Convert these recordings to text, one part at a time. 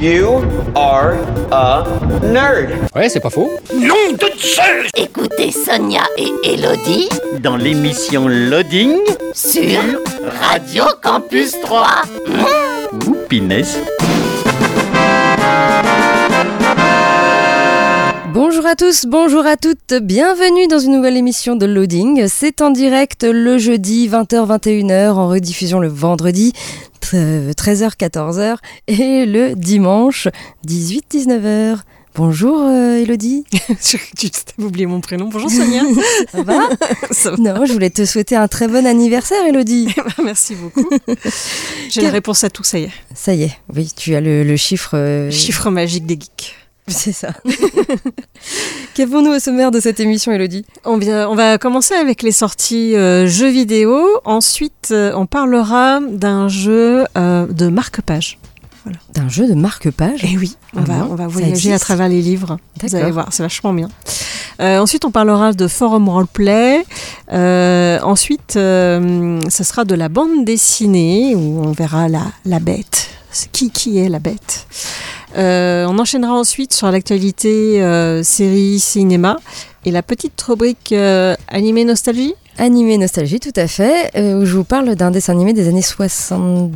You are a nerd. Ouais, c'est pas faux. Nom de Zeus Écoutez Sonia et Elodie Dans l'émission Loading, sur Radio Campus 3. ou Pinès. Bonjour à tous, bonjour à toutes, bienvenue dans une nouvelle émission de Loading. C'est en direct le jeudi 20h-21h, en rediffusion le vendredi 13h-14h et le dimanche 18-19h. Bonjour euh, Elodie. J'ai juste oublié mon prénom. Bonjour Sonia. Ça va? Ça va. Non, je voulais te souhaiter un très bon anniversaire Elodie. Merci beaucoup. J'ai la réponse à tout, ça y est. Ça y est, oui, tu as le, le chiffre. euh, Chiffre magique des geeks. C'est ça. Qu'avons-nous au sommaire de cette émission Elodie? On, vient, on va commencer avec les sorties euh, jeux vidéo. Ensuite, euh, on parlera d'un jeu euh, de marque-page. D'un jeu de marque-page? Et oui, on, Ah va, bon? on va voyager à travers les livres. Vous allez voir, c'est vachement bien. Euh, ensuite, on parlera de forum roleplay. Euh, ensuite, euh, ça sera de la bande dessinée où on verra la, la bête. Qui, qui est la bête? Euh, On enchaînera ensuite sur l'actualité euh, série cinéma et la petite rubrique euh, animé nostalgie. Animé Nostalgie, tout à fait, euh, où je vous parle d'un dessin animé des années 70-80.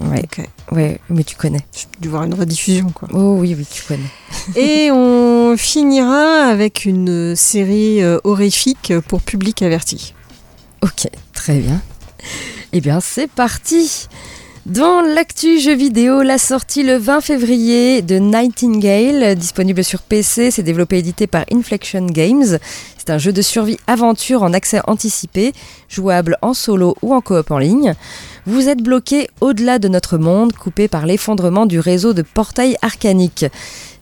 Ouais, ouais, mais tu connais. J'ai dû voir une rediffusion quoi. Oh oui, oui, tu connais. Et on finira avec une série horrifique pour public averti. Ok, très bien. Eh bien, c'est parti dans l'actu jeu vidéo, la sortie le 20 février de Nightingale, disponible sur PC, c'est développé et édité par Inflection Games. C'est un jeu de survie aventure en accès anticipé, jouable en solo ou en coop en ligne. Vous êtes bloqué au-delà de notre monde, coupé par l'effondrement du réseau de portails arcaniques.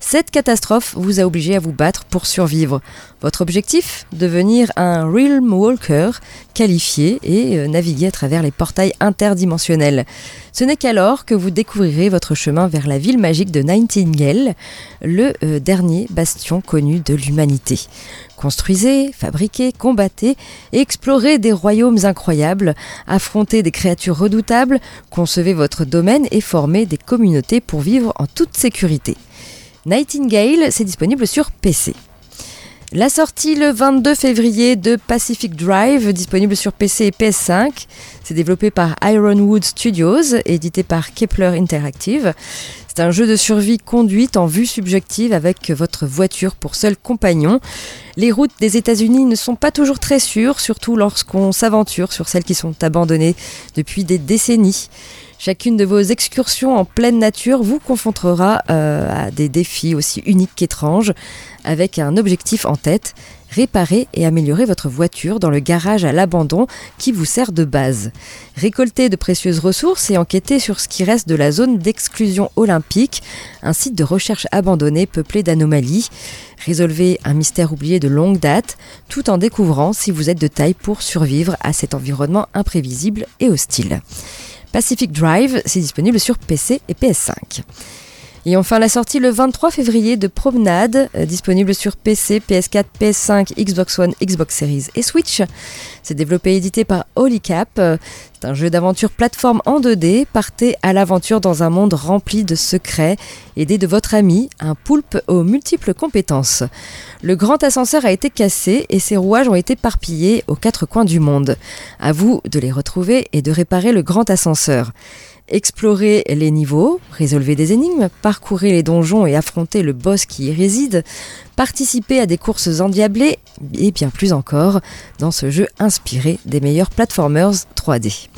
Cette catastrophe vous a obligé à vous battre pour survivre. Votre objectif? Devenir un Realm Walker qualifié et euh, naviguer à travers les portails interdimensionnels. Ce n'est qu'alors que vous découvrirez votre chemin vers la ville magique de Nightingale, le euh, dernier bastion connu de l'humanité. Construisez, fabriquez, combattez explorez des royaumes incroyables, affrontez des créatures redoutables, concevez votre domaine et formez des communautés pour vivre en toute sécurité. Nightingale, c'est disponible sur PC. La sortie le 22 février de Pacific Drive, disponible sur PC et PS5. C'est développé par Ironwood Studios, édité par Kepler Interactive. C'est un jeu de survie conduite en vue subjective avec votre voiture pour seul compagnon. Les routes des États-Unis ne sont pas toujours très sûres, surtout lorsqu'on s'aventure sur celles qui sont abandonnées depuis des décennies. Chacune de vos excursions en pleine nature vous confrontera euh, à des défis aussi uniques qu'étranges, avec un objectif en tête, réparer et améliorer votre voiture dans le garage à l'abandon qui vous sert de base. Récolter de précieuses ressources et enquêter sur ce qui reste de la zone d'exclusion olympique, un site de recherche abandonné peuplé d'anomalies. Résolvez un mystère oublié de longue date, tout en découvrant si vous êtes de taille pour survivre à cet environnement imprévisible et hostile. Pacific Drive, c'est disponible sur PC et PS5. Et enfin la sortie le 23 février de Promenade, euh, disponible sur PC, PS4, PS5, Xbox One, Xbox Series et Switch. C'est développé et édité par Holycap. C'est un jeu d'aventure plateforme en 2D. Partez à l'aventure dans un monde rempli de secrets. Aidé de votre ami, un poulpe aux multiples compétences. Le grand ascenseur a été cassé et ses rouages ont été parpillés aux quatre coins du monde. À vous de les retrouver et de réparer le grand ascenseur. Explorez les niveaux, résolvez des énigmes, parcourez les donjons et affrontez le boss qui y réside, participez à des courses endiablées et bien plus encore dans ce jeu inspiré des meilleurs platformers 3D.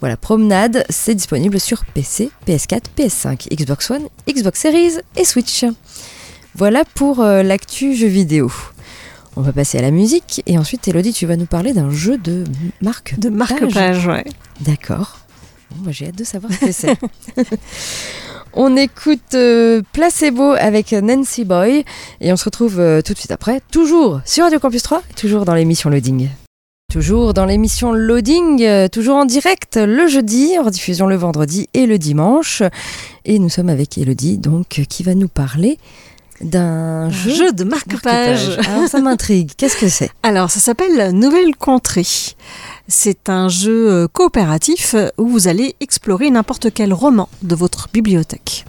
Voilà, Promenade, c'est disponible sur PC, PS4, PS5, Xbox One, Xbox Series et Switch. Voilà pour euh, l'actu jeu vidéo. On va passer à la musique et ensuite Elodie, tu vas nous parler d'un jeu de marque De marque-page, ouais. D'accord. Bon, moi, j'ai hâte de savoir ce que c'est. On écoute euh, Placebo avec Nancy Boy et on se retrouve euh, tout de suite après, toujours sur Radio Campus 3, toujours dans l'émission Loading. Toujours dans l'émission Loading, euh, toujours en direct le jeudi, en diffusion le vendredi et le dimanche. Et nous sommes avec Elodie, donc, qui va nous parler d'un jeu, jeu de marque-page. Alors ça m'intrigue, qu'est-ce que c'est? Alors ça s'appelle Nouvelle Contrée. C'est un jeu euh, coopératif où vous allez explorer n'importe quel roman de votre bibliothèque.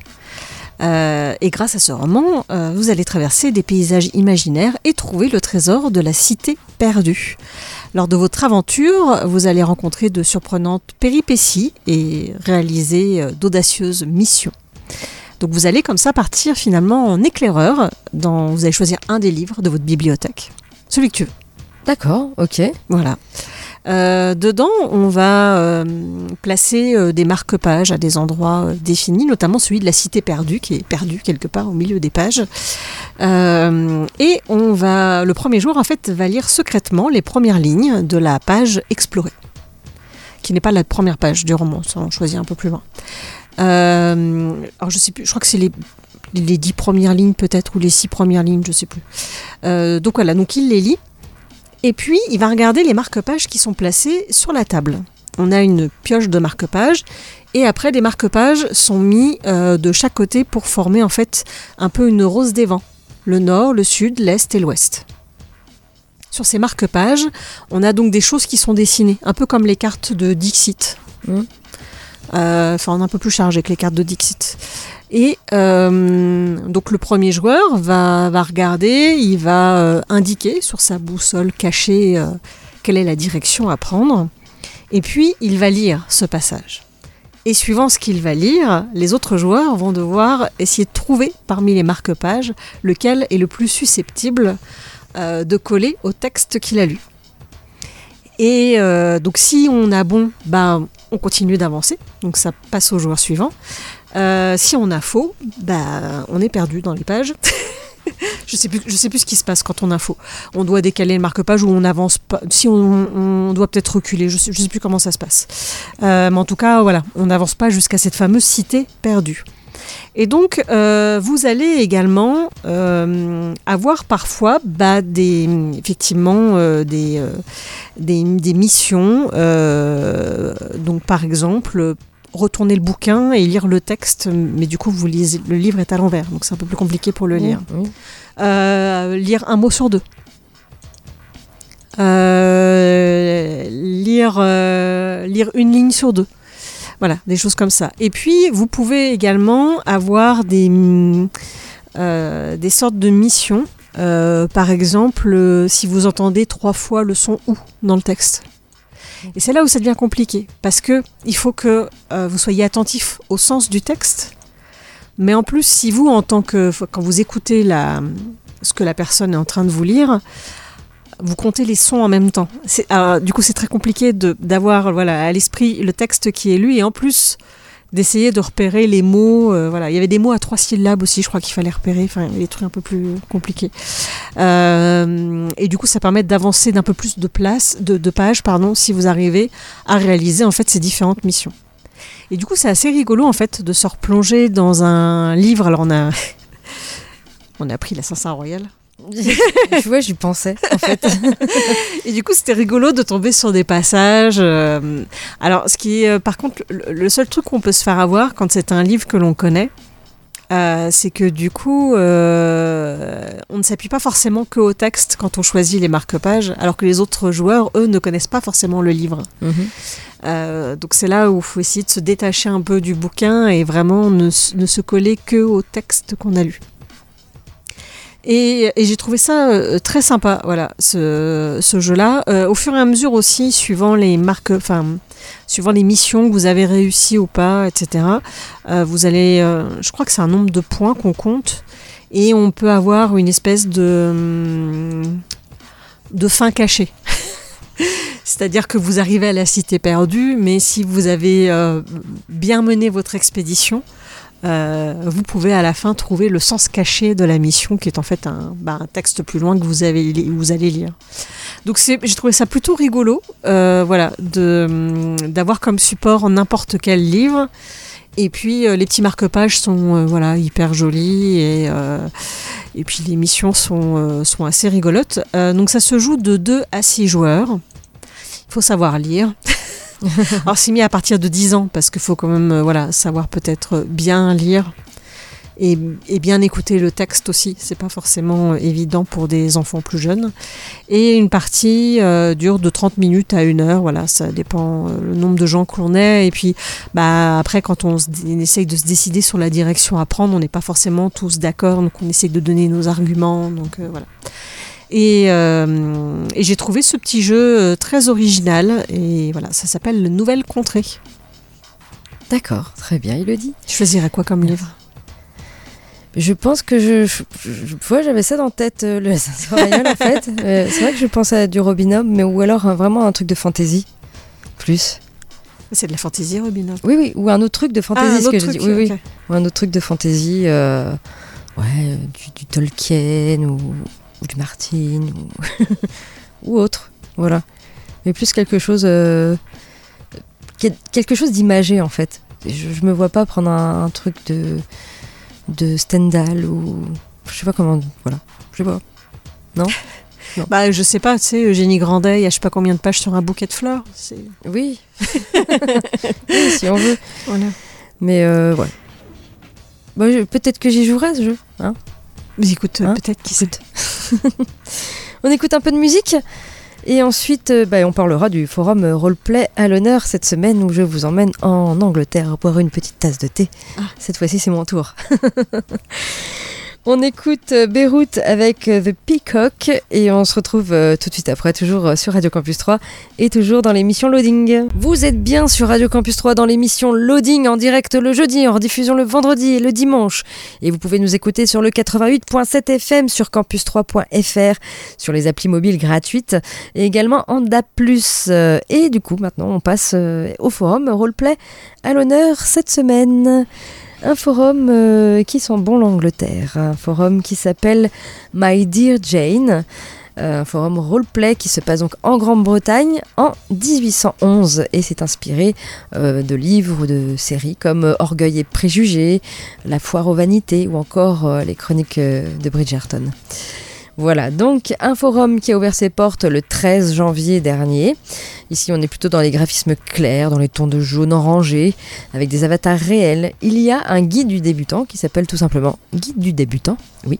Euh, et grâce à ce roman, euh, vous allez traverser des paysages imaginaires et trouver le trésor de la cité perdue. Lors de votre aventure, vous allez rencontrer de surprenantes péripéties et réaliser euh, d'audacieuses missions. Donc vous allez comme ça partir finalement en éclaireur. Dans, vous allez choisir un des livres de votre bibliothèque, celui que tu veux. D'accord, ok. Voilà. Euh, dedans, on va euh, placer euh, des marque-pages à des endroits définis, notamment celui de la cité perdue, qui est perdu quelque part au milieu des pages. Et on va, le premier joueur en fait, va lire secrètement les premières lignes de la page explorée, qui n'est pas la première page du roman, ça on choisit un peu plus loin. Euh, alors je sais plus, je crois que c'est les les dix premières lignes peut-être ou les six premières lignes, je sais plus. Euh, donc voilà, donc il les lit et puis il va regarder les marque-pages qui sont placés sur la table. On a une pioche de marque-pages et après des marque-pages sont mis euh, de chaque côté pour former en fait un peu une rose des vents. Le nord, le sud, l'est et l'ouest. Sur ces marque-pages, on a donc des choses qui sont dessinées, un peu comme les cartes de Dixit. Mhm. Euh, Enfin, un peu plus chargé que les cartes de Dixit. Et euh, donc le premier joueur va, va regarder, il va euh, indiquer sur sa boussole cachée quelle est la direction à prendre. Et puis il va lire ce passage. Et suivant ce qu'il va lire, les autres joueurs vont devoir essayer de trouver parmi les marque-pages lequel est le plus susceptible de coller au texte qu'il a lu. Et donc si on a bon, bah, on continue d'avancer, donc ça passe au joueur suivant. Euh, si on a faux, bah, on est perdu dans les pages. je sais sais plus ce qui se passe quand on a faux. On doit décaler le marque-page ou on avance pas. Si on, doit peut-être reculer, je sais, sais plus comment ça se passe. Euh, mais en tout cas, voilà, on n'avance pas jusqu'à cette fameuse cité perdue. Et donc, euh, vous allez également euh, avoir parfois bah, des, effectivement euh, des, des, des missions. donc, par exemple, retourner le bouquin et lire le texte, mais du coup, vous lisez, le livre est à l'envers, donc c'est un peu plus compliqué pour le lire. Lire un mot sur deux. Lire, lire une ligne sur deux. Voilà, des choses comme ça. Et puis, vous pouvez également avoir des, euh, des sortes de missions. Euh, par exemple, euh, si vous entendez trois fois le son ou dans le texte. Et c'est là où ça devient compliqué, parce que il faut que vous soyez attentif au sens du texte. Mais en plus, si vous, en tant que quand vous écoutez la, ce que la personne est en train de vous lire, vous comptez les sons en même temps. Euh, du coup, c'est très compliqué d'avoir voilà, à l'esprit le texte qui est lu et en plus d'essayer de repérer les mots. euh, voilà. Il y avait des mots à trois syllabes aussi, je crois qu'il fallait repérer. Enfin, des trucs un peu plus compliqués. Euh, et du coup, ça permet d'avancer d'un peu plus de place, de, de pages, pardon, si vous arrivez à réaliser en fait ces différentes missions. Et du coup, c'est assez rigolo en fait de se replonger dans un livre. Alors, on a, on a pris l'Assassin Royal. tu vois, j'y pensais, en fait. Et du coup, c'était rigolo de tomber sur des passages. euh, Alors, ce qui est, euh, par contre, le, seul truc qu'on peut se faire avoir quand c'est un livre que l'on connaît, euh, c'est que du coup, euh, on ne s'appuie pas forcément que au texte quand on choisit les marque-pages, alors que les autres joueurs, eux, ne connaissent pas forcément le livre. Mhm. Euh, donc c'est là où il faut essayer de se détacher un peu du bouquin et vraiment ne, ne se coller que au texte qu'on a lu. Et, j'ai trouvé ça euh, très sympa, voilà, ce, jeu-là. Euh, au fur et à mesure aussi, suivant les marques, enfin, suivant les missions que vous avez réussi ou pas, etc. euh, vous allez, je crois que c'est un nombre de points qu'on compte, et on peut avoir une espèce de de fin cachée. C'est-à-dire que vous arrivez à la cité perdue, mais si vous avez bien mené votre expédition, euh, vous pouvez à la fin trouver le sens caché de la mission, qui est en fait un, bah, un texte plus loin que vous, avez, vous allez lire. Donc j'ai trouvé ça plutôt rigolo, euh, voilà, hum, d'avoir comme support n'importe quel livre Et puis euh, les petits marque-pages sont euh, voilà hyper jolis et euh, et puis les missions sont sont assez rigolotes. Donc ça se joue de 2 à 6 joueurs. Il faut savoir lire. Alors c'est mis à partir de 10 ans parce qu'il faut quand même euh, voilà savoir peut-être bien lire et, bien écouter le texte aussi. C'est pas forcément euh, évident pour des enfants plus jeunes. Et une partie euh, dure de 30 minutes à une heure. Voilà, ça dépend le nombre de gens que l'on est. Et puis bah après quand on, essaye de se décider sur la direction à prendre, on n'est pas forcément tous d'accord. Donc on essaye de donner nos arguments. Donc voilà. Et, euh, et j'ai trouvé ce petit jeu euh, très original. Et voilà, ça s'appelle le Nouvelle Contrée. D'accord, très bien, il le dit. Je choisirais quoi comme livre? Je pense que je, je, je- j'avais ça dans tête, euh, le Assassin Royal en fait. Euh, c'est vrai que je pense à du Robin Hood, mais ou alors vraiment un truc de fantasy. Plus. C'est de la fantaisie, Robin Hood. Oui, oui, ou un autre truc de fantasy, Ah, ce que truc, dit. Oui, oui. ok. Ou un autre truc de fantasy, euh, ouais, du, du Tolkien ou, ou du Martin ou, ou autre. Voilà. Mais plus quelque chose, euh, quel- quelque chose d'imagé en fait. Je, je me vois pas prendre un, un truc de, de Stendhal ou. Je sais pas comment. Voilà. Je sais pas. Bah, je sais pas, tu sais, Eugénie Grandet, il y a je sais pas combien de pages sur un bouquet de fleurs. C'est... Oui. Oui, si on veut. Voilà. Mais euh, ouais. Bah, Peut-être que j'y jouerai ce jeu. Hein Hein peut-être qui sait. On écoute un peu de musique et ensuite euh, bah, on parlera du forum roleplay à l'honneur cette semaine où je vous emmène en Angleterre boire une petite tasse de thé. Ah. Cette fois-ci c'est mon tour. On écoute euh, Beyrouth avec euh, The Peacock et on se retrouve euh, tout de suite après, toujours sur Radio Campus 3 et toujours dans l'émission Loading. Vous êtes bien sur Radio Campus 3 dans l'émission Loading en direct le jeudi, en rediffusion le vendredi et le dimanche. Et vous pouvez nous écouter sur le 88.7 FM sur campus3.fr, sur les applis mobiles gratuites et également en DAP+. Et du coup, maintenant, on passe au forum Roleplay à l'honneur cette semaine. Un forum euh, qui sent bon l'Angleterre, un forum qui s'appelle My Dear Jane, euh, un forum roleplay qui se passe donc en Grande-Bretagne en 1811 et c'est inspiré euh, de livres ou de séries comme Orgueil et préjugés, La foire aux vanités ou encore les chroniques de Bridgerton. Voilà, donc un forum qui a ouvert ses portes le 13 janvier dernier. Ici, on est plutôt dans les graphismes clairs, dans les tons de jaune orangé, avec des avatars réels. Il y a un guide du débutant qui s'appelle tout simplement Guide du débutant, oui.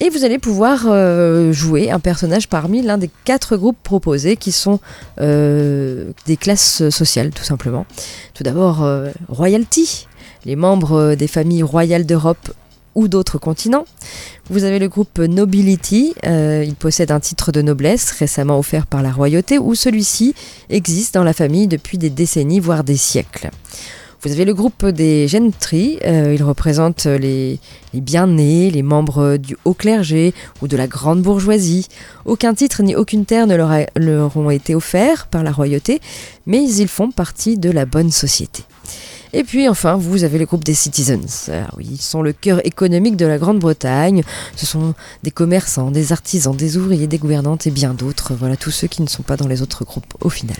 Et vous allez pouvoir euh, jouer un personnage parmi l'un des quatre groupes proposés qui sont euh, des classes sociales, tout simplement. Tout d'abord, euh, Royalty, les membres des familles royales d'Europe ou d'autres continents. Vous avez le groupe Nobility, euh, il possède un titre de noblesse récemment offert par la royauté ou celui-ci existe dans la famille depuis des décennies voire des siècles. Vous avez le groupe des gentry, euh, ils représentent les, bien-nés, les membres du haut clergé ou de la grande bourgeoisie. Aucun titre ni aucune terre ne leur ont été offerts par la royauté, mais ils font partie de la bonne société. Et puis enfin, vous avez le groupe des citizens. Alors oui, ils sont le cœur économique de la Grande-Bretagne. Ce sont des commerçants, des artisans, des ouvriers, des gouvernantes et bien d'autres. Voilà, tous ceux qui ne sont pas dans les autres groupes au final.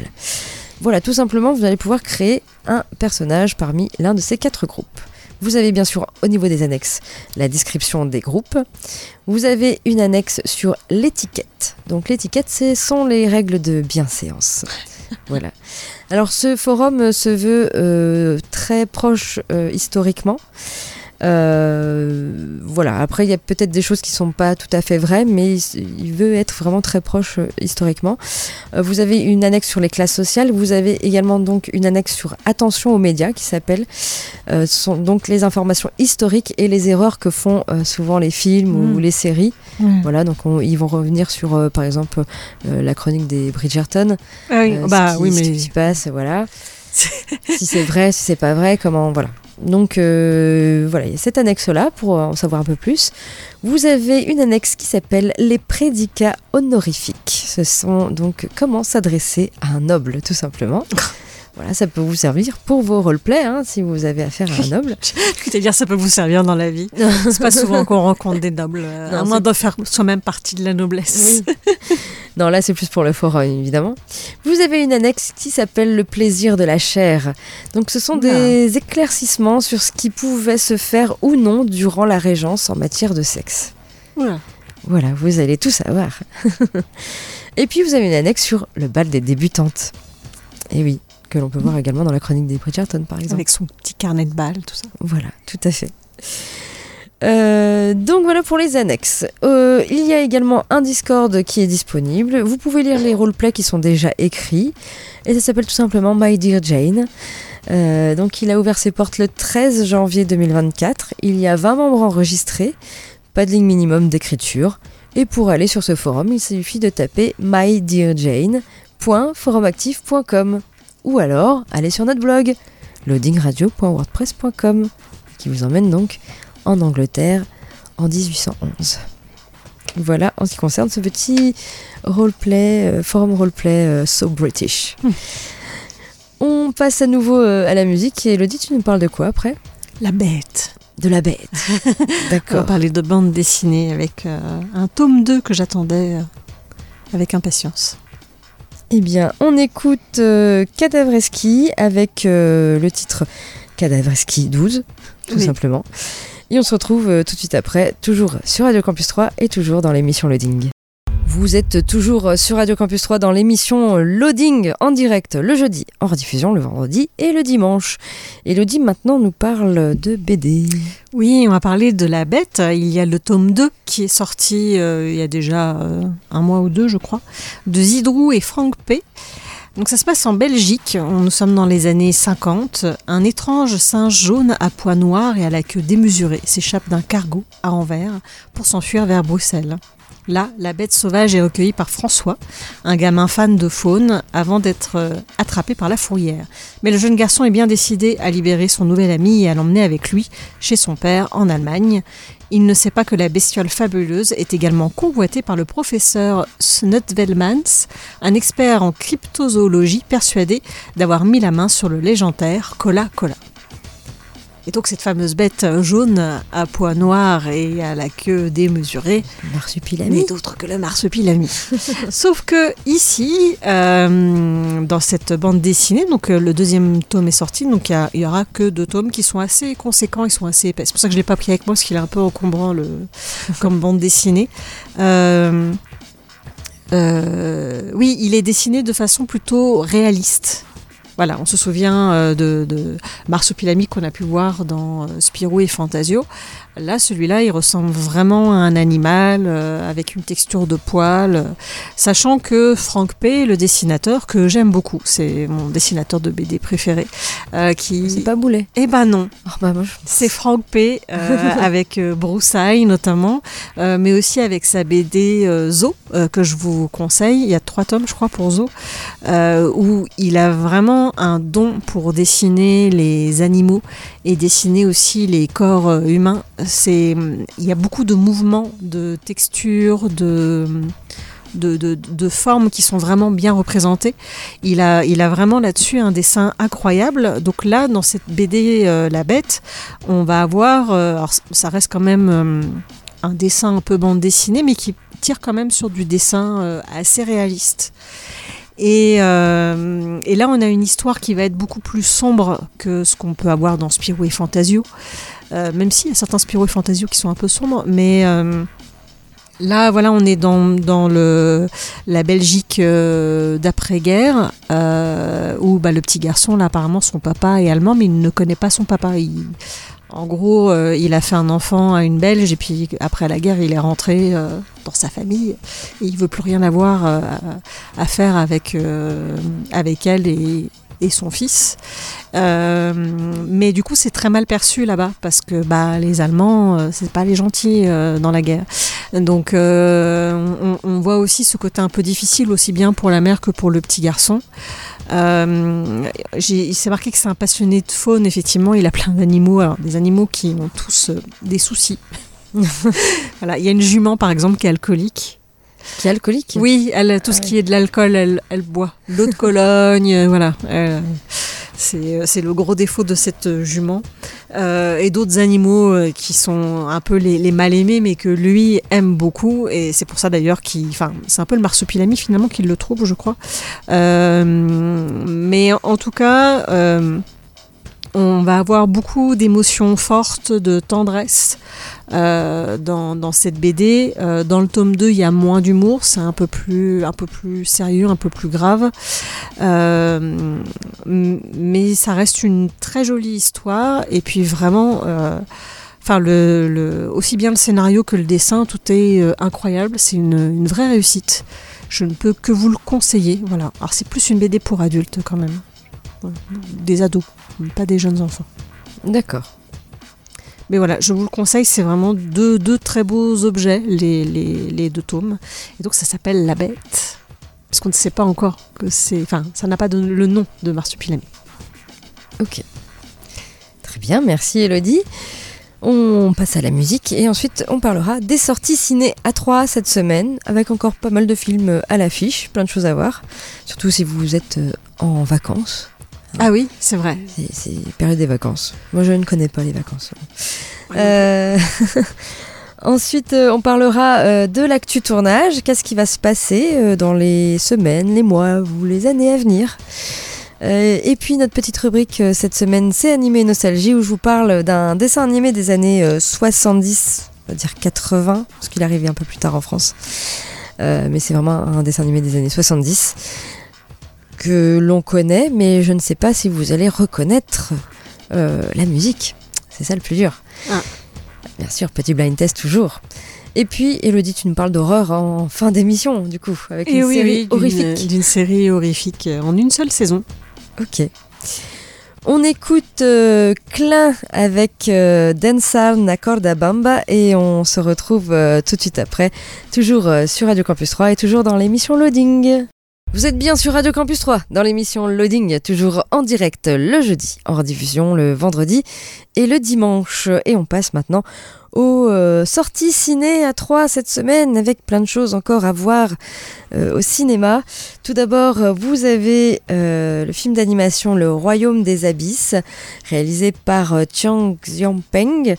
Voilà, tout simplement, vous allez pouvoir créer un personnage parmi l'un de ces quatre groupes. Vous avez bien sûr au niveau des annexes la description des groupes. Vous avez une annexe sur l'étiquette. Donc l'étiquette, ce sont les règles de bienséance. voilà. Alors ce forum se veut euh, très proche euh, historiquement. Euh, voilà, après il y a peut-être des choses qui sont pas tout à fait vraies, mais il, il veut être vraiment très proche euh, historiquement. Euh, vous avez une annexe sur les classes sociales, vous avez également donc une annexe sur attention aux médias qui s'appelle, ce sont donc les informations historiques et les erreurs que font souvent les films ou Mm. les séries. Voilà, donc on- ils vont revenir sur par exemple la chronique des Bridgerton, Ah oui, bah ce qui, oui, ce mais qui s'y passe, voilà. Si c'est vrai, si c'est pas vrai, comment, voilà. Donc euh, voilà, il y a cette annexe-là pour en savoir un peu plus. Vous avez une annexe qui s'appelle les prédicats honorifiques. Ce sont donc comment s'adresser à un noble, tout simplement. Voilà, ça peut vous servir pour vos roleplays, hein, si vous avez affaire à un noble. c'est-à-dire ça peut vous servir dans la vie. C'est pas souvent qu'on rencontre des nobles, Non, à moins c'est- de faire soi-même partie de la noblesse. Oui. Non, là c'est plus pour le forum évidemment. Vous avez une annexe qui s'appelle le plaisir de la chair. Donc ce sont des éclaircissements sur ce qui pouvait se faire ou non durant la régence en matière de sexe. Voilà. Voilà, vous allez tout savoir. Et puis vous avez une annexe sur le bal des débutantes. Et oui, que l'on peut voir également dans la chronique des Bridgerton par exemple. Avec son petit carnet de balles, tout ça. Voilà, tout à fait. Euh, donc voilà pour les annexes. Euh, il y a également un Discord qui est disponible. Vous pouvez lire les roleplays qui sont déjà écrits. Et ça s'appelle tout simplement My Dear Jane. Euh, donc il a ouvert ses portes le 13 janvier 2024. Il y a 20 membres enregistrés. Pas de ligne minimum d'écriture. Et pour aller sur ce forum, il suffit de taper mydearjane.forumactif.com ou alors aller sur notre blog loadingradio.wordpress.com qui vous emmène donc en Angleterre en 1811. Voilà en ce qui concerne ce petit roleplay, euh, forum roleplay euh, so British. On passe à nouveau euh, à la musique et Elodie, tu nous parles de quoi après? La bête. De la bête. On va D'accord. parler de bande dessinée avec euh, un tome 2 que j'attendais euh, avec impatience. Eh bien, on écoute Cadavreski avec le titre Cadavreski 12, tout Oui. simplement. Et on se retrouve euh, tout de suite après, toujours sur Radio Campus 3 et toujours dans l'émission Loading. Vous êtes toujours euh, sur Radio Campus 3 dans l'émission Loading en direct le jeudi, en rediffusion le vendredi et le dimanche. Elodie maintenant nous parle de BD. Oui, on va parler de La Bête. Il y a le tome 2 qui est sorti euh, il y a déjà euh, un mois ou deux, je crois, de Zidrou et Franck P. Donc ça se passe en Belgique, nous sommes dans les années 50. Un étrange singe jaune à pois noirs et à la queue démesurée s'échappe d'un cargo à Anvers pour s'enfuir vers Bruxelles. Là, la bête sauvage est recueillie par François, un gamin fan de faune, avant d'être euh, attrapé par la fourrière. Mais le jeune garçon est bien décidé à libérer son nouvel ami et à l'emmener avec lui chez son père en Allemagne. Il ne sait pas que la bestiole fabuleuse est également convoitée par le professeur Snutvelmans, un expert en cryptozoologie persuadé d'avoir mis la main sur le légendaire Cola Cola. Et donc cette fameuse bête jaune à pois noirs et à la queue démesurée Marsupilami. n'est autre que le marsupilami. Sauf que ici, euh, dans cette bande dessinée, donc euh, le deuxième tome est sorti, donc il y aura que deux tomes qui sont assez conséquents, ils sont assez épais. C'est pour ça que je l'ai pas pris avec moi parce qu'il est un peu encombrant le, comme bande dessinée. Euh, euh, oui, il est dessiné de façon plutôt réaliste. Voilà, on se souvient euh, de, de Marsupilami qu'on a pu voir dans euh, Spirou et Fantasio. Là, celui-là, il ressemble vraiment à un animal euh, avec une texture de poil. euh, sachant que Frank P, le dessinateur, que j'aime beaucoup, c'est mon dessinateur de BD préféré, euh, qui... C'est pas boulet. Eh ben non, Oh, bah, c'est Frank P euh, avec euh, Broussailles notamment, euh, mais aussi avec sa BD Zo euh, que je vous conseille. Il y a trois tomes, je crois, pour Zo, euh, où il a vraiment un don pour dessiner les animaux et dessiner aussi les corps humains. Il y a beaucoup de mouvements, de textures, de formes qui sont vraiment bien représentées. Il a, vraiment là-dessus un dessin incroyable. Donc là, dans cette BD euh, La Bête, on va avoir, euh, alors ça reste quand même euh, un dessin un peu bande dessinée, mais qui tire quand même sur du dessin assez réaliste. Et, euh, et là, on a une histoire qui va être beaucoup plus sombre que ce qu'on peut avoir dans Spirou et Fantasio. Euh, même s'il y a certains Spirou et Fantasio qui sont un peu sombres, mais euh, là, voilà, on est dans, la Belgique euh, d'après-guerre, où bah, le petit garçon, là, apparemment, son papa est allemand, mais il ne connaît pas son papa. En gros, euh, il a fait un enfant à une Belge, et puis après la guerre, il est rentré euh, dans sa famille. Et il veut plus rien avoir euh, à, faire avec, avec elle et, et son fils. Mais du coup, c'est très mal perçu là-bas parce que bah, les Allemands, c'est pas les gentils dans la guerre. Donc, on, on voit aussi ce côté un peu difficile aussi bien pour la mère que pour le petit garçon. Euh, il s'est marqué que c'est un passionné de faune, effectivement. Il a plein d'animaux, alors des animaux qui ont tous euh, des soucis. voilà, il y a une jument par exemple qui est alcoolique. Qui est alcoolique? Oui, elle, tout ce qui est de l'alcool, elle, elle boit. L'eau de Cologne, euh, voilà. Elle, C'est c'est le gros défaut de cette jument. Euh, et d'autres animaux euh, qui sont un peu les, les mal aimés, mais que lui aime beaucoup. Et c'est pour ça d'ailleurs qu'il. Enfin, c'est un peu le marsupilami finalement qu'il le trouve, je crois. Euh, mais en tout cas. euh, on va avoir beaucoup d'émotions fortes, de tendresse euh, dans, cette BD. Euh, dans le tome 2, il y a moins d'humour, c'est un peu plus un sérieux, un peu plus grave. Euh, mais ça reste une très jolie histoire et puis vraiment aussi bien le scénario que le dessin, tout est incroyable. C'est une, une vraie réussite. Je ne peux que vous le conseiller. Voilà. C'est plus une BD pour adultes quand même. Des ados, pas des jeunes enfants. D'accord. Mais voilà, je vous le conseille, c'est vraiment deux, deux très beaux objets, les, les, les deux tomes. Et donc ça s'appelle La Bête. Parce qu'on ne sait pas encore que c'est. Enfin, ça n'a pas de- le nom de Marsupilami. Ok. Très bien, merci Elodie. On passe à la musique et ensuite on parlera des sorties ciné à 3 cette semaine avec encore pas mal de films à l'affiche, plein de choses à voir. Surtout si vous êtes euh, en vacances. Ah oui, c'est vrai. C'est- période des vacances. Moi je ne connais pas les vacances. Euh, Ensuite, euh, on parlera euh, de l'actu tournage. Qu'est-ce qui va se passer dans les semaines, les mois ou les années à venir? Et puis notre petite rubrique cette semaine, c'est Animé Nostalgie, où je vous parle d'un dessin animé des années euh, 70, on va dire 80, parce qu'il est arrivé un peu plus tard en France. Euh, mais c'est vraiment un dessin animé des années 70 que l'on connaît, mais je ne sais pas si vous allez reconnaître euh, la musique. C'est ça le plus dur. Ah. Bien sûr, petit blind test toujours. Et puis, Elodie, tu nous parles d'horreur en fin d'émission, du coup, avec Et une oui, série oui, horrifique. D'une série horrifique euh, en une seule saison. Ok. On écoute euh, Klein avec euh, Densar Nacorda Bamba et on se retrouve euh, tout de suite après, toujours sur Radio Campus 3 et toujours dans l'émission Loading. Vous êtes bien sur Radio Campus 3 dans l'émission Loading, toujours en direct le jeudi, en rediffusion le vendredi et le dimanche. Et on passe maintenant aux euh, sorties ciné à 3 cette semaine avec plein de choses encore à voir euh, au cinéma. Tout d'abord, vous avez euh, le film d'animation Le Royaume des Abysses, réalisé par Chiang Xiaopeng.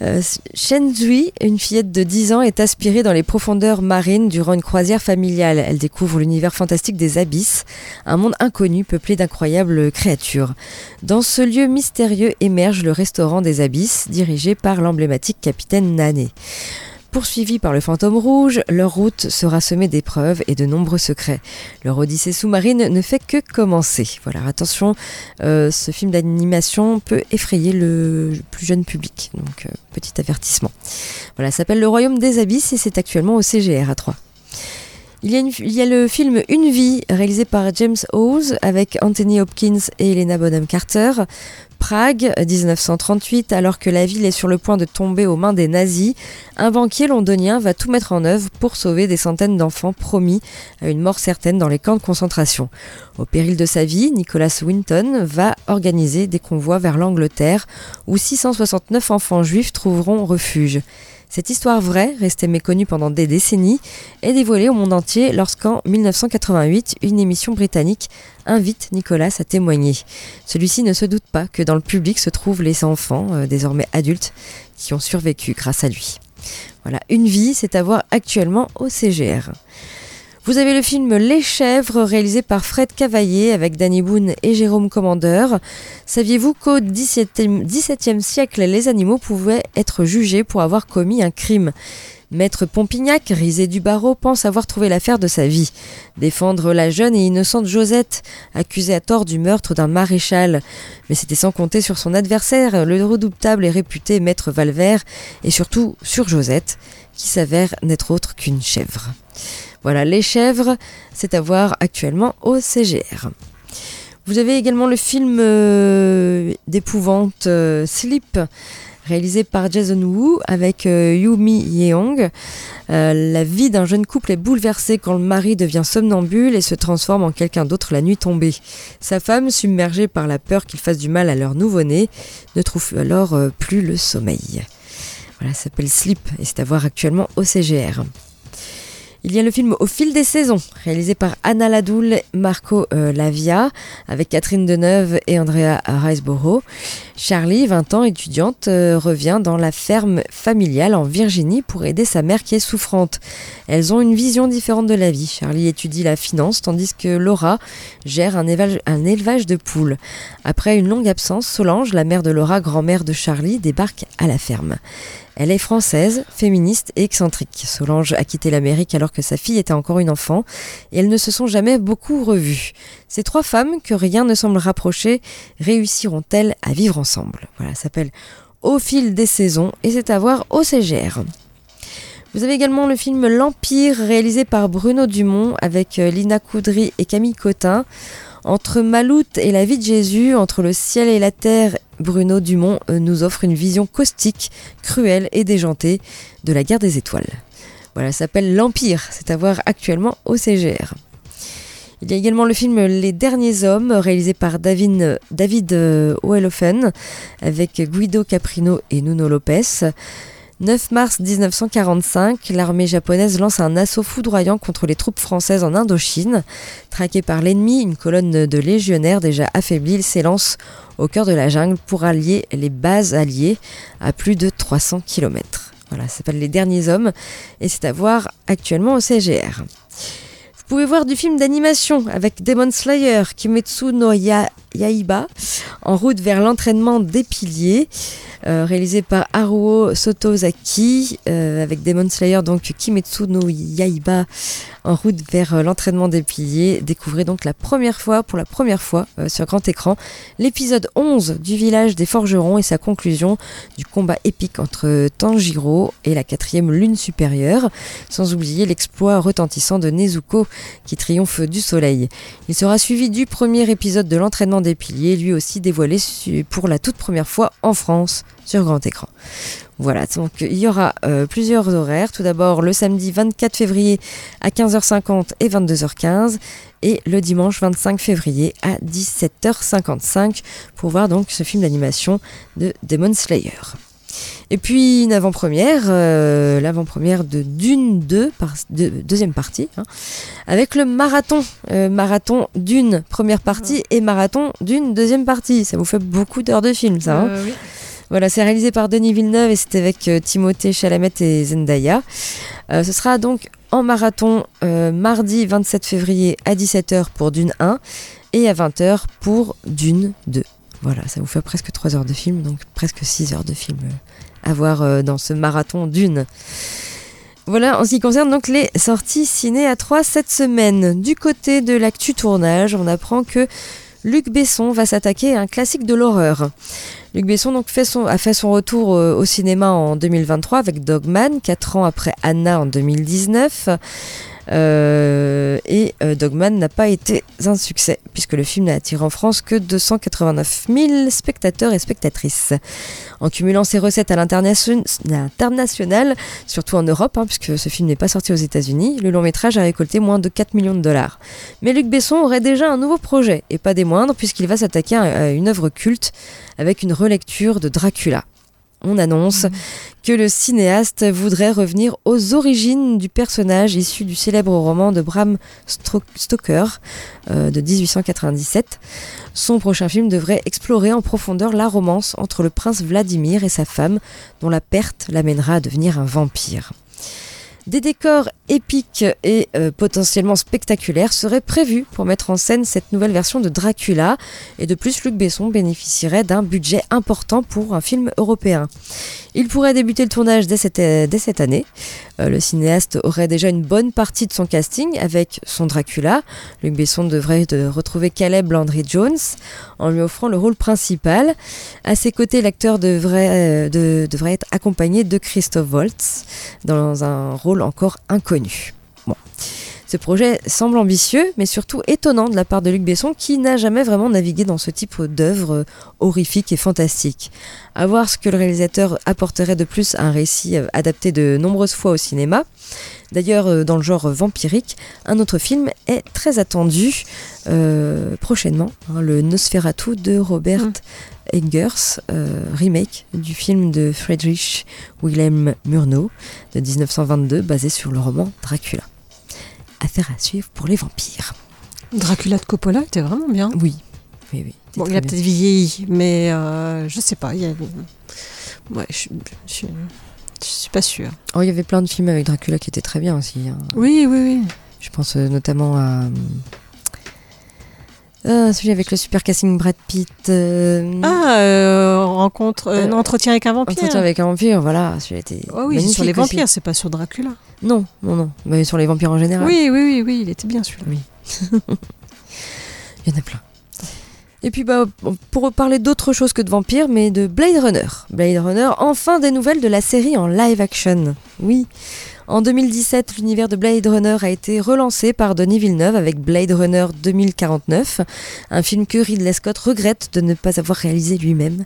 Euh, Shen Zui, une fillette de 10 ans, est aspirée dans les profondeurs marines durant une croisière familiale. Elle découvre l'univers fantastique des abysses, un monde inconnu peuplé d'incroyables créatures. Dans ce lieu mystérieux émerge le restaurant des abysses, dirigé par l'emblématique capitaine Nané. Poursuivis par le fantôme rouge, leur route sera semée d'épreuves et de nombreux secrets. Leur odyssée sous-marine ne fait que commencer. Voilà, attention, euh, ce film d'animation peut effrayer le plus jeune public. Donc, euh, petit avertissement. Voilà, s'appelle Le Royaume des Abysses et c'est actuellement au CGR à 3. Il y, a le film Une vie, réalisé par James Hawes, avec Anthony Hopkins et Helena Bonham Carter. Prague, 1938, alors que la ville est sur le point de tomber aux mains des nazis, un banquier londonien va tout mettre en œuvre pour sauver des centaines d'enfants promis à une mort certaine dans les camps de concentration. Au péril de sa vie, Nicholas Winton va organiser des convois vers l'Angleterre, où 669 enfants juifs trouveront refuge. Cette histoire vraie, restée méconnue pendant des décennies, est dévoilée au monde entier lorsqu'en 1988, une émission britannique invite Nicolas à témoigner. Celui-ci ne se doute pas que dans le public se trouvent les enfants, euh, désormais adultes, qui ont survécu grâce à lui. Voilà, une vie, c'est à voir actuellement au CGR. Vous avez le film Les Chèvres, réalisé par Fred Cavaillé avec Danny Boone et Jérôme Commandeur. Saviez-vous qu'au XVIIe siècle, les animaux pouvaient être jugés pour avoir commis un crime? Maître Pompignac, risé du barreau, pense avoir trouvé l'affaire de sa vie. Défendre la jeune et innocente Josette, accusée à tort du meurtre d'un maréchal. Mais c'était sans compter sur son adversaire, le redoutable et réputé Maître Valvert, et surtout sur Josette, qui s'avère n'être autre qu'une chèvre. Voilà, les chèvres, c'est à voir actuellement au CGR. Vous avez également le film euh, d'épouvante euh, Sleep, réalisé par Jason Wu avec euh, Yumi Yeong. Euh, la vie d'un jeune couple est bouleversée quand le mari devient somnambule et se transforme en quelqu'un d'autre la nuit tombée. Sa femme, submergée par la peur qu'il fasse du mal à leur nouveau-né, ne trouve alors plus le sommeil. Voilà, ça s'appelle Sleep et c'est à voir actuellement au CGR. Il y a le film Au fil des saisons, réalisé par Anna Ladoul, Marco euh, Lavia, avec Catherine Deneuve et Andrea Riceborough. Charlie, 20 ans, étudiante, euh, revient dans la ferme familiale en Virginie pour aider sa mère qui est souffrante. Elles ont une vision différente de la vie. Charlie étudie la finance, tandis que Laura gère un élevage, un élevage de poules. Après une longue absence, Solange, la mère de Laura, grand-mère de Charlie, débarque à la ferme. Elle est française, féministe et excentrique. Solange a quitté l'Amérique alors que sa fille était encore une enfant et elles ne se sont jamais beaucoup revues. Ces trois femmes, que rien ne semble rapprocher, réussiront-elles à vivre ensemble? Voilà, ça s'appelle Au fil des saisons et c'est à voir au CGR. Vous avez également le film L'Empire réalisé par Bruno Dumont avec euh, Lina Coudry et Camille Cotin. Entre Maloute et la vie de Jésus, entre le ciel et la terre, Bruno Dumont euh, nous offre une vision caustique, cruelle et déjantée de la guerre des étoiles. Voilà, ça s'appelle L'Empire, c'est à voir actuellement au CGR. Il y a également le film Les Derniers Hommes, réalisé par David, David euh, Oelofen, avec Guido Caprino et Nuno Lopez. 9 mars 1945, l'armée japonaise lance un assaut foudroyant contre les troupes françaises en Indochine. Traqué par l'ennemi, une colonne de légionnaires déjà affaiblie s'élance au cœur de la jungle pour allier les bases alliées à plus de 300 km. Voilà, ça s'appelle Les Derniers Hommes et c'est à voir actuellement au CGR. Vous pouvez voir du film d'animation avec Demon Slayer, Kimetsu no Yaiba, en route vers l'entraînement des piliers. Euh, réalisé par Haruo Sotozaki, euh, avec Demon Slayer, donc Kimetsu no Yaiba, en route vers euh, l'entraînement des piliers. Découvrez donc la première fois, pour la première fois, sur grand écran, l'épisode 11 du village des forgerons et sa conclusion du combat épique entre Tanjiro et la quatrième lune supérieure, sans oublier l'exploit retentissant de Nezuko qui triomphe du soleil. Il sera suivi du premier épisode de l'entraînement des piliers, lui aussi dévoilé pour la toute première fois en France sur grand écran. Voilà, donc il y aura euh, plusieurs horaires. Tout d'abord le samedi 24 février à 15h50 et 22h15 et le dimanche 25 février à 17h55 pour voir donc ce film d'animation de Demon Slayer. Et puis une avant-première, euh, l'avant-première de Dune 2, par, deuxième partie, hein, avec le marathon. Euh, marathon d'une première partie et marathon d'une deuxième partie. Ça vous fait beaucoup d'heures de film, ça. Hein oui. Voilà, c'est réalisé par Denis Villeneuve et c'est avec euh, Timothée Chalamet et Zendaya. Euh, ce sera donc en marathon euh, mardi 27 février à 17h pour Dune 1 et à 20h pour Dune 2. Voilà, ça vous fait presque 3 heures de film, donc presque 6 heures de film à voir dans ce marathon Dune. Voilà, en ce qui concerne donc les sorties ciné à 3 cette semaine. Du côté de l'actu tournage, on apprend que Luc Besson va s'attaquer à un classique de l'horreur. Luc Besson donc son, a fait son retour euh, au cinéma en 2023 avec Dogman, 4 ans après Anna en 2019. Euh, et euh, Dogman n'a pas été un succès, puisque le film n'a attiré en France que 289 000 spectateurs et spectatrices. En cumulant ses recettes à l'international, surtout en Europe, hein, puisque ce film n'est pas sorti aux États-Unis, le long métrage a récolté moins de 4 millions de dollars. Mais Luc Besson aurait déjà un nouveau projet, et pas des moindres, puisqu'il va s'attaquer à une œuvre culte avec une relecture de Dracula on annonce que le cinéaste voudrait revenir aux origines du personnage issu du célèbre roman de Bram Stoker euh, de 1897. Son prochain film devrait explorer en profondeur la romance entre le prince Vladimir et sa femme, dont la perte l'amènera à devenir un vampire. Des décors épiques et euh, potentiellement spectaculaires seraient prévus pour mettre en scène cette nouvelle version de Dracula. Et de plus, Luc Besson bénéficierait d'un budget important pour un film européen. Il pourrait débuter le tournage dès cette, euh, année. Euh, le cinéaste aurait déjà une bonne partie de son casting avec son Dracula. Luc Besson devrait de retrouver Caleb Landry Jones en lui offrant le rôle principal. À ses côtés, l'acteur devrait, devrait être accompagné de Christophe Waltz dans un rôle encore inconnu. Ce projet semble ambitieux, mais surtout étonnant de la part de Luc Besson, qui n'a jamais vraiment navigué dans ce type d'œuvre horrifique et fantastique. À voir ce que le réalisateur apporterait de plus à un récit euh, adapté de nombreuses fois au cinéma. D'ailleurs, euh, dans le genre vampirique, un autre film est très attendu euh, prochainement, hein, le Nosferatu de Robert hum. Eggers, remake du film de Friedrich Wilhelm Murnau de 1922, basé sur le roman Dracula. affaire à suivre pour les vampires. Dracula de Coppola était vraiment bien. Oui, oui, oui. Bon, il a peut-être vieilli, mais euh, je sais pas. Il y a... Ouais, je, je, je suis pas sûre. Oh, il y avait plein de films avec Dracula qui étaient très bien aussi. hein. Oui, oui, oui. Je pense euh, notamment à. Euh, celui avec le super casting Brad Pitt. euh, Ah, euh, rencontre, euh, entretien avec un vampire. Entretien avec un vampire, voilà, celui-là était. Oh oui, c'est sur les vampires, c'est pas sur Dracula. Non, non, non, mais sur les vampires en général. Oui, oui, oui, oui, il était bien celui-là. Il y en a plein. Et puis bah, pour parler d'autre chose que de vampires, mais de Blade Runner. Blade Runner, enfin des nouvelles de la série en live action. Oui. En 2017, l'univers de Blade Runner a été relancé par Denis Villeneuve avec Blade Runner 2049, un film que Ridley Scott regrette de ne pas avoir réalisé lui-même.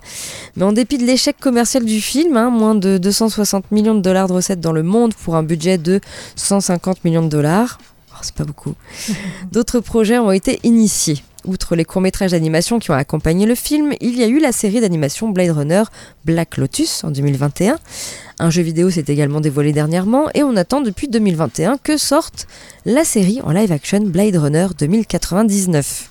Mais en dépit de l'échec commercial du film, hein, moins de 260 millions de dollars de recettes dans le monde pour un budget de 150 millions de dollars, oh, c'est pas beaucoup, d'autres projets ont été initiés. Outre les courts-métrages d'animation qui ont accompagné le film, il y a eu la série d'animation Blade Runner Black Lotus en 2021. Un jeu vidéo s'est également dévoilé dernièrement et on attend depuis 2021 que sorte la série en live-action Blade Runner 2099.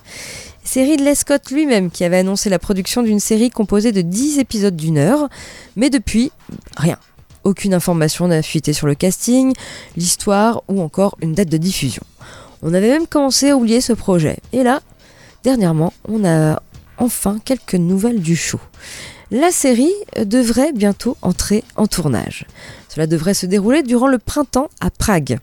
C'est Ridley Scott lui-même qui avait annoncé la production d'une série composée de 10 épisodes d'une heure, mais depuis, rien. Aucune information n'a fuité sur le casting, l'histoire ou encore une date de diffusion. On avait même commencé à oublier ce projet. Et là, dernièrement, on a enfin quelques nouvelles du show. La série devrait bientôt entrer en tournage. Cela devrait se dérouler durant le printemps à Prague.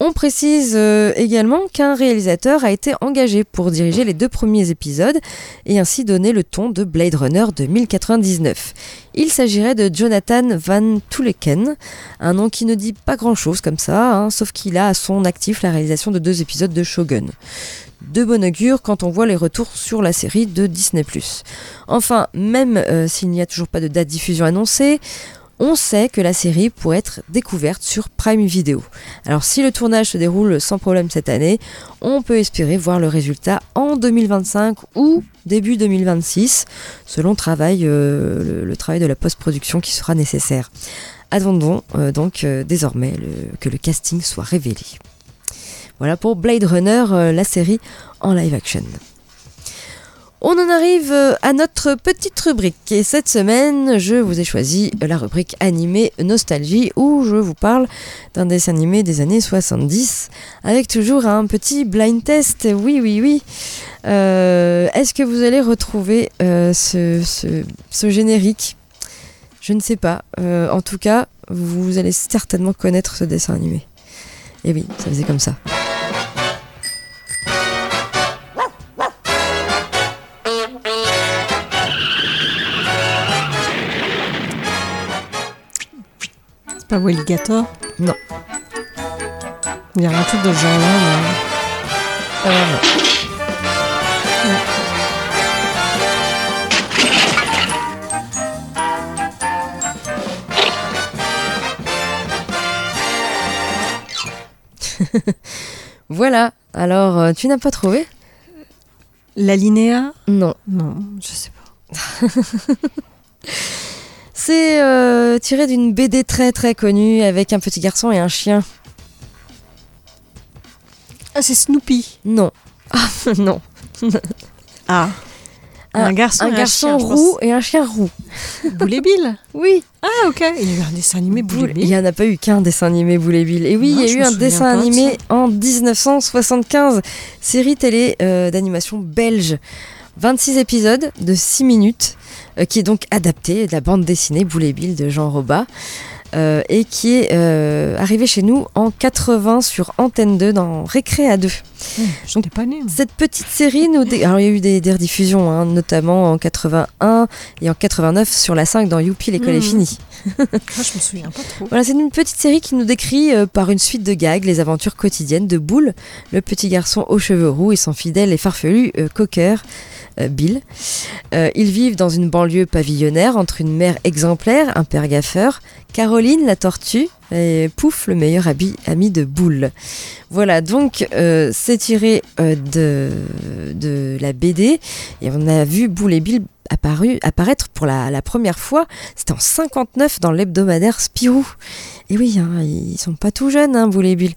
On précise euh, également qu'un réalisateur a été engagé pour diriger les deux premiers épisodes et ainsi donner le ton de Blade Runner 2099. Il s'agirait de Jonathan Van Touleken, un nom qui ne dit pas grand-chose comme ça, hein, sauf qu'il a à son actif la réalisation de deux épisodes de Shogun. De bon augure quand on voit les retours sur la série de Disney+. Enfin, même euh, s'il n'y a toujours pas de date de diffusion annoncée, on sait que la série pourrait être découverte sur Prime Video. Alors si le tournage se déroule sans problème cette année, on peut espérer voir le résultat en 2025 ou début 2026, selon euh, le, travail de la post-production qui sera nécessaire. Attendons euh, donc désormais que le casting soit révélé. Voilà pour Blade Runner, euh, la série en live action. On en arrive euh, à notre petite rubrique et cette semaine je vous ai choisi la rubrique animée Nostalgie où je vous parle d'un dessin animé des années 70 avec toujours un petit blind test, oui oui oui. Euh, Est-ce que vous allez retrouver ce, générique? Je ne sais pas. En tout cas, vous allez certainement connaître ce dessin animé. Et oui, ça faisait comme ça. Pas Walligator Non. Il y a un truc de ce genre-là. mais- Euh, non. Voilà, alors euh, tu n'as pas trouvé? L'alinéa Non. Non, je sais pas. C'est euh, tiré d'une BD très très connue avec un petit garçon et un chien. Ah, c'est Snoopy. Non. Ah non. Ah. Un, garçon, un et garçon chien, roux et un chien roux. Boule et Bill. Oui. Ah, ok. Il y a eu un dessin animé Boule et Boule- Il Bill. n'y en a pas eu qu'un dessin animé Boule et Bill. Et oui, Non, il y a eu un dessin de animé en 1975, série télé euh, d'animation belge. 26 épisodes de 6 minutes, qui est donc adapté de la bande dessinée Boule et Bill de Jean Robat. euh, et qui est euh, arrivé chez nous en 80 sur Antenne 2 dans Récré à 2. Pas née. Cette petite série nous... dé- Alors il y a eu des, des rediffusions, hein, notamment en 81 et en 89 sur la 5 dans Youpi, l'école est Mhm. finie. Moi, je me souviens pas trop. Voilà, c'est une petite série qui nous décrit euh, par une suite de gags les aventures quotidiennes de Boule, le petit garçon aux cheveux roux et son fidèle et farfelu euh, cocker, euh, Bill. Ils vivent dans une banlieue pavillonnaire entre une mère exemplaire, un père gaffeur, Caroline la tortue et Pouf le meilleur ami de Boule. Voilà, donc euh, c'est tiré euh, de, de la BD et on a vu Boule et Bill apparaître pour la, première fois, c'était en 59 dans l'hebdomadaire Spirou. Et oui, hein, ils sont pas tout jeunes, hein, Boule et Bill.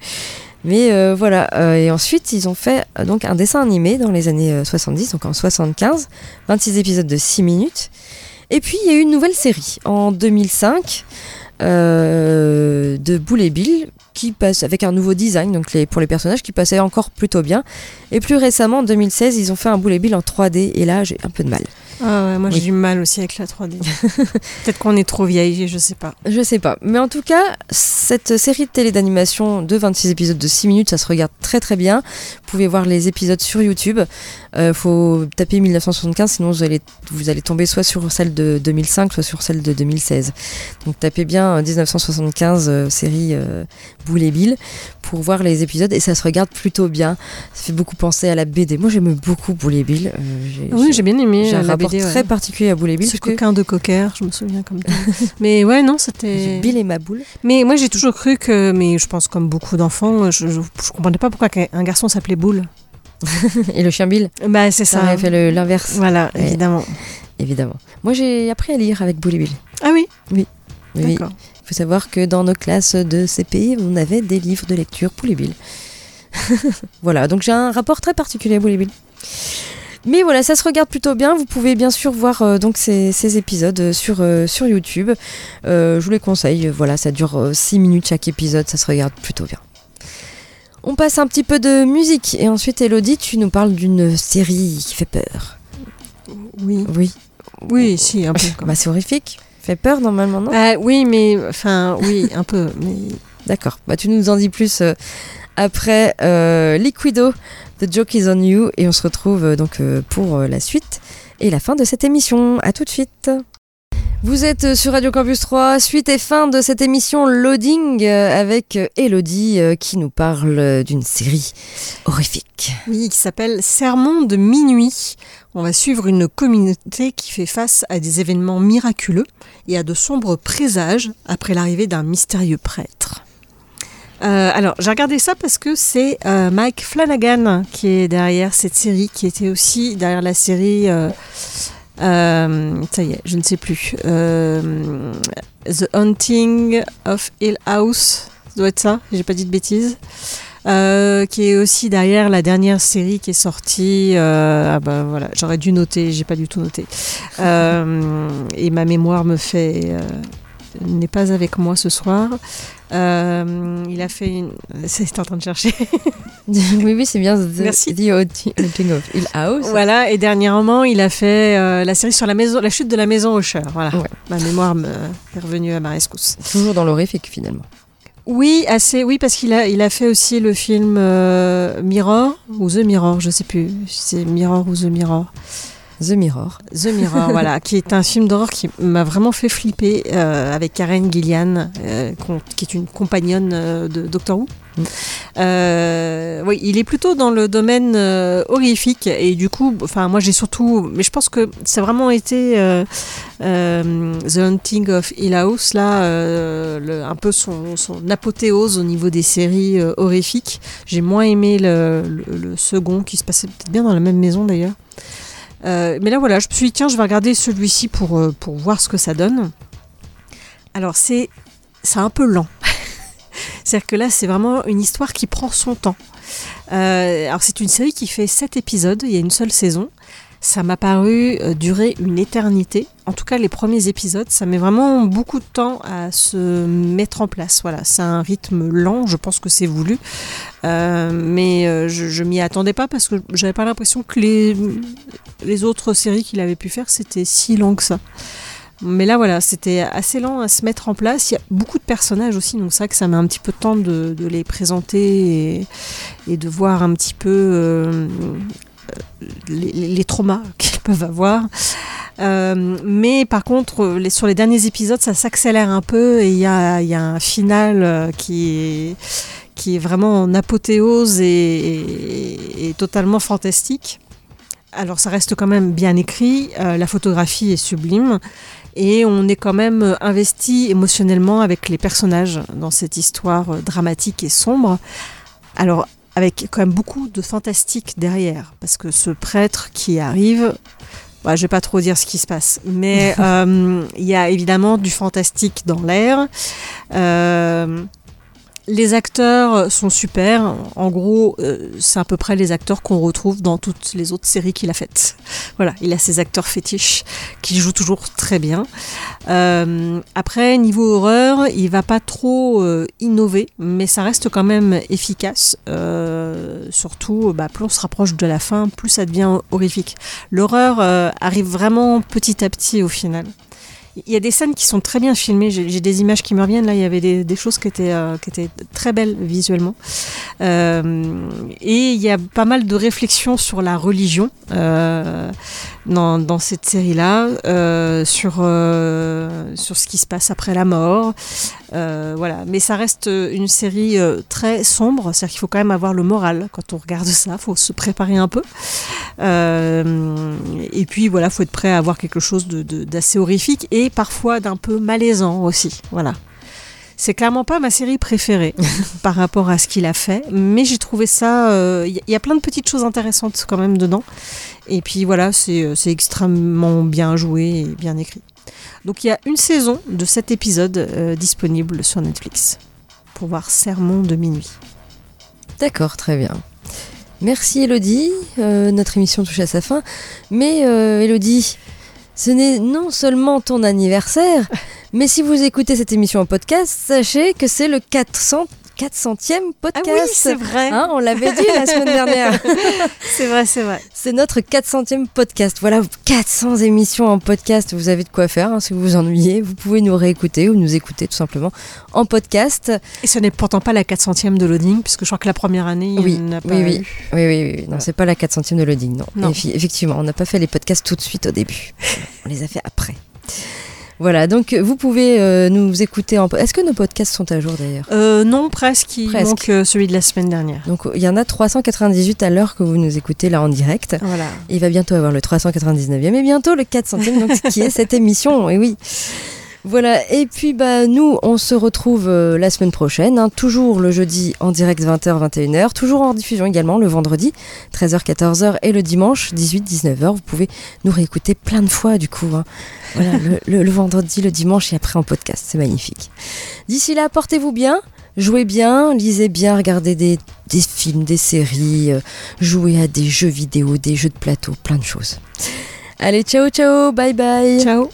Mais euh, voilà, euh, et ensuite ils ont fait euh, donc un dessin animé dans les années euh, 70, donc en 75, 26 épisodes de 6 minutes. Et puis il y a eu une nouvelle série en 2005 euh, de Boule et Bill qui passe avec un nouveau design donc les, pour les personnages qui passait encore plutôt bien. Et plus récemment en 2016 ils ont fait un Boule et Bill en 3D et là j'ai un peu de mal. Ah ouais, moi Oui. j'ai du mal aussi avec la 3D. Peut-être qu'on est trop vieille, je sais pas. Je sais pas. Mais en tout cas, cette série de télé d'animation de 26 épisodes de 6 minutes, ça se regarde très très bien. Vous pouvez voir les épisodes sur YouTube. Euh, faut taper 1975, sinon vous allez, vous allez tomber soit sur celle de 2005, soit sur celle de 2016. Donc tapez bien euh, 1975 euh, série euh, Boule et Bill pour voir les épisodes et ça se regarde plutôt bien. Ça fait beaucoup penser à la BD. Moi j'aime beaucoup Boule et Bill. Euh, Oui, j'ai bien aimé j'ai euh, un la rapport BD. très ouais. particulier à Boule et Bill. Ce que coquin de cocker, je me souviens comme ça. mais ouais, non, c'était. Bill et ma boule. Mais moi j'ai toujours cru que, mais je pense comme beaucoup d'enfants, je, je, je comprenais pas pourquoi un garçon s'appelait Boule. Et le chien Bill. Bah c'est Ça ça. aurait fait l'inverse. Voilà, Ouais. évidemment. Évidemment. Moi, j'ai appris à lire avec Boule et Bill. Ah oui. Oui. D'accord. Il faut savoir que dans nos classes de CP, on avait des livres de lecture Boule et Bill. voilà, donc j'ai un rapport très particulier à Boule et Bill. Mais voilà, ça se regarde plutôt bien. Vous pouvez bien sûr voir euh, donc ces, ces épisodes euh, sur, euh, sur YouTube. Euh, je vous les conseille. Voilà, ça dure 6 minutes chaque épisode. Ça se regarde plutôt bien. On passe un petit peu de musique. Et ensuite, Elodie, tu nous parles d'une série qui fait peur. Oui. Oui. Oui, si, un peu. Bah, c'est horrifique. Fait peur normalement, non? Ah, oui, mais enfin, oui, un peu. Mais D'accord. Bah, tu nous en dis plus euh, après euh, Liquido, The Joke is on You. Et on se retrouve euh, donc euh, pour la suite et la fin de cette émission. À tout de suite. Vous êtes euh, sur Radio Campus 3, suite et fin de cette émission Loading euh, avec euh, Elodie qui nous parle d'une série horrifique. oui, qui s'appelle Sermon de minuit. On va suivre une communauté qui fait face à des événements miraculeux et à de sombres présages après l'arrivée d'un mystérieux prêtre. Alors, j'ai regardé ça parce que c'est Mike Flanagan qui est derrière cette série, qui était aussi derrière la série. Euh, ça y est, je ne sais plus. Euh, The Haunting of Hill House, ça doit être ça, j'ai pas dit de bêtises. Euh, qui est aussi derrière la dernière série qui est sortie. ah bah voilà, j'aurais dû noter, j'ai pas du tout noté. Et ma mémoire me fait n'est pas avec moi ce soir. Euh, il a fait une. C'est en train de chercher. oui, oui, c'est bien The, Merci. The Hill House. voilà. Et dernièrement, il a fait euh, la série sur la maison, la chute de la maison Usher. Voilà. Ouais. Ma mémoire me est revenue à ma rescousse. Toujours dans l'horrifique finalement. Oui, assez. Oui, parce qu'il a, il a fait aussi le film euh, Mirror ou The Mirror, je sais plus. si C'est Mirror ou The Mirror. The Mirror. The Mirror, voilà, qui est un film d'horreur qui m'a vraiment fait flipper euh, avec Karen Gillian, euh, qui est une compagnonne euh, de Doctor Who. Mm. Euh, oui, il est plutôt dans le domaine euh, horrifique et du coup, enfin, moi j'ai surtout, mais je pense que ça a vraiment été euh, The Haunting of Hill House là, le- un peu son, son apothéose au niveau des séries horrifiques. J'ai moins aimé le, le- le second qui se passait peut-être bien dans la même maison d'ailleurs. Euh, mais là voilà, je me suis dit tiens, je vais regarder celui-ci pour, euh, voir ce que ça donne. Alors c'est c'est un peu lent. C'est-à-dire que là, c'est vraiment une histoire qui prend son temps. Euh, alors c'est une série qui fait 7 épisodes, il y a une seule saison. Ça m'a paru euh, durer une éternité. En tout cas, les premiers épisodes, ça met vraiment beaucoup de temps à se mettre en place. Voilà, c'est un rythme lent, je pense que c'est voulu. Euh, mais euh, je, m'y attendais pas parce que j'avais pas l'impression que les, les autres séries qu'il avait pu faire, c'était si lent que ça. Mais là, voilà, c'était assez lent à se mettre en place. Il y a beaucoup de personnages aussi, donc vrai que ça met un petit peu de temps de, les présenter et, de voir un petit peu les, les traumas qu'ils peuvent avoir. Euh, mais par contre, les, sur les derniers épisodes, ça s'accélère un peu et il y a, un final euh, qui est, vraiment en apothéose et, totalement fantastique. Alors ça reste quand même bien écrit, euh, la photographie est sublime et on est quand même euh, investi émotionnellement avec les personnages dans cette histoire euh, dramatique et sombre. Alors avec quand même beaucoup de fantastique derrière, parce que ce prêtre qui arrive, bah, je vais pas trop dire ce qui se passe, mais euh, il y a évidemment du fantastique dans l'air. Euh, Les acteurs sont super. En gros, euh, c'est à peu près les acteurs qu'on retrouve dans toutes les autres séries qu'il a faites. Voilà, il a ses acteurs fétiches qui jouent toujours très bien. Euh, après, niveau horreur, il va pas trop euh, innover, mais ça reste quand même efficace. Euh, surtout, bah, plus on se rapproche de la fin, plus ça devient horrifique. L'horreur euh, arrive vraiment petit à petit au final. Il y a des scènes qui sont très bien filmées. J'ai des images qui me reviennent. Là, il y avait des, choses qui étaient, euh, qui étaient très belles visuellement. Euh, et il y a pas mal de réflexions sur la religion euh, dans, dans cette série-là, sur, sur ce qui se passe après la mort. Voilà. Mais ça reste une série très sombre. C'est-à-dire qu'il faut quand même avoir le moral quand on regarde ça. Il faut se préparer un peu. Et puis voilà, faut être prêt à avoir quelque chose de- de- d'assez horrifique et parfois d'un peu malaisant aussi. Voilà. C'est clairement pas ma série préférée par rapport à ce qu'il a fait, mais j'ai trouvé ça. euh, Il y, y a plein de petites choses intéressantes quand même dedans. Et puis voilà, c'est euh, c'est extrêmement bien joué et bien écrit. Donc il y a une saison de cet épisode euh, disponible sur Netflix pour voir Sermon de minuit. D'accord, très bien. Merci Elodie, Euh, notre émission touche à sa fin. Mais euh, Elodie, ce n'est non seulement ton anniversaire, mais si vous écoutez cette émission en podcast, sachez que c'est le 400, 400e podcast. Ah oui, c'est vrai. Hein, on l'avait dit la semaine dernière. c'est vrai, c'est vrai. C'est notre 400e podcast. Voilà, 400 émissions en podcast. Vous avez de quoi faire hein, si vous vous ennuyez. Vous pouvez nous réécouter ou nous écouter tout simplement en podcast. Et ce n'est pourtant pas la 400e de loading, puisque je crois que la première année, Oui, il n'y en a pas oui, oui. eu. Oui, oui, oui. Non, c'est pas la 400e de loading, non. Effectivement, on n'a pas fait les podcasts tout de suite au début. on les a fait après. Voilà, donc vous pouvez euh, nous écouter en... Est-ce que nos podcasts sont à jour d'ailleurs? Euh, non, presque. Il Presque. manque euh, celui de la semaine dernière. Donc il y en a 398 à l'heure que vous nous écoutez là en direct. Voilà. Il va bientôt avoir le 399e et bientôt le 400e, donc qui est cette émission, et oui. Voilà, et puis bah nous on se retrouve euh, la semaine prochaine, hein, toujours le jeudi en direct 20h 21h, toujours en diffusion également le vendredi 13h 14h et le dimanche 18 19h. Vous pouvez nous réécouter plein de fois du coup. hein. Voilà, le, le- le vendredi, le dimanche et après en podcast, c'est magnifique. D'ici là, portez-vous bien, jouez bien, lisez bien, regardez des, des films, des séries, euh, jouez à des jeux vidéo, des jeux de plateau, plein de choses. Allez, ciao ciao, bye bye. Ciao.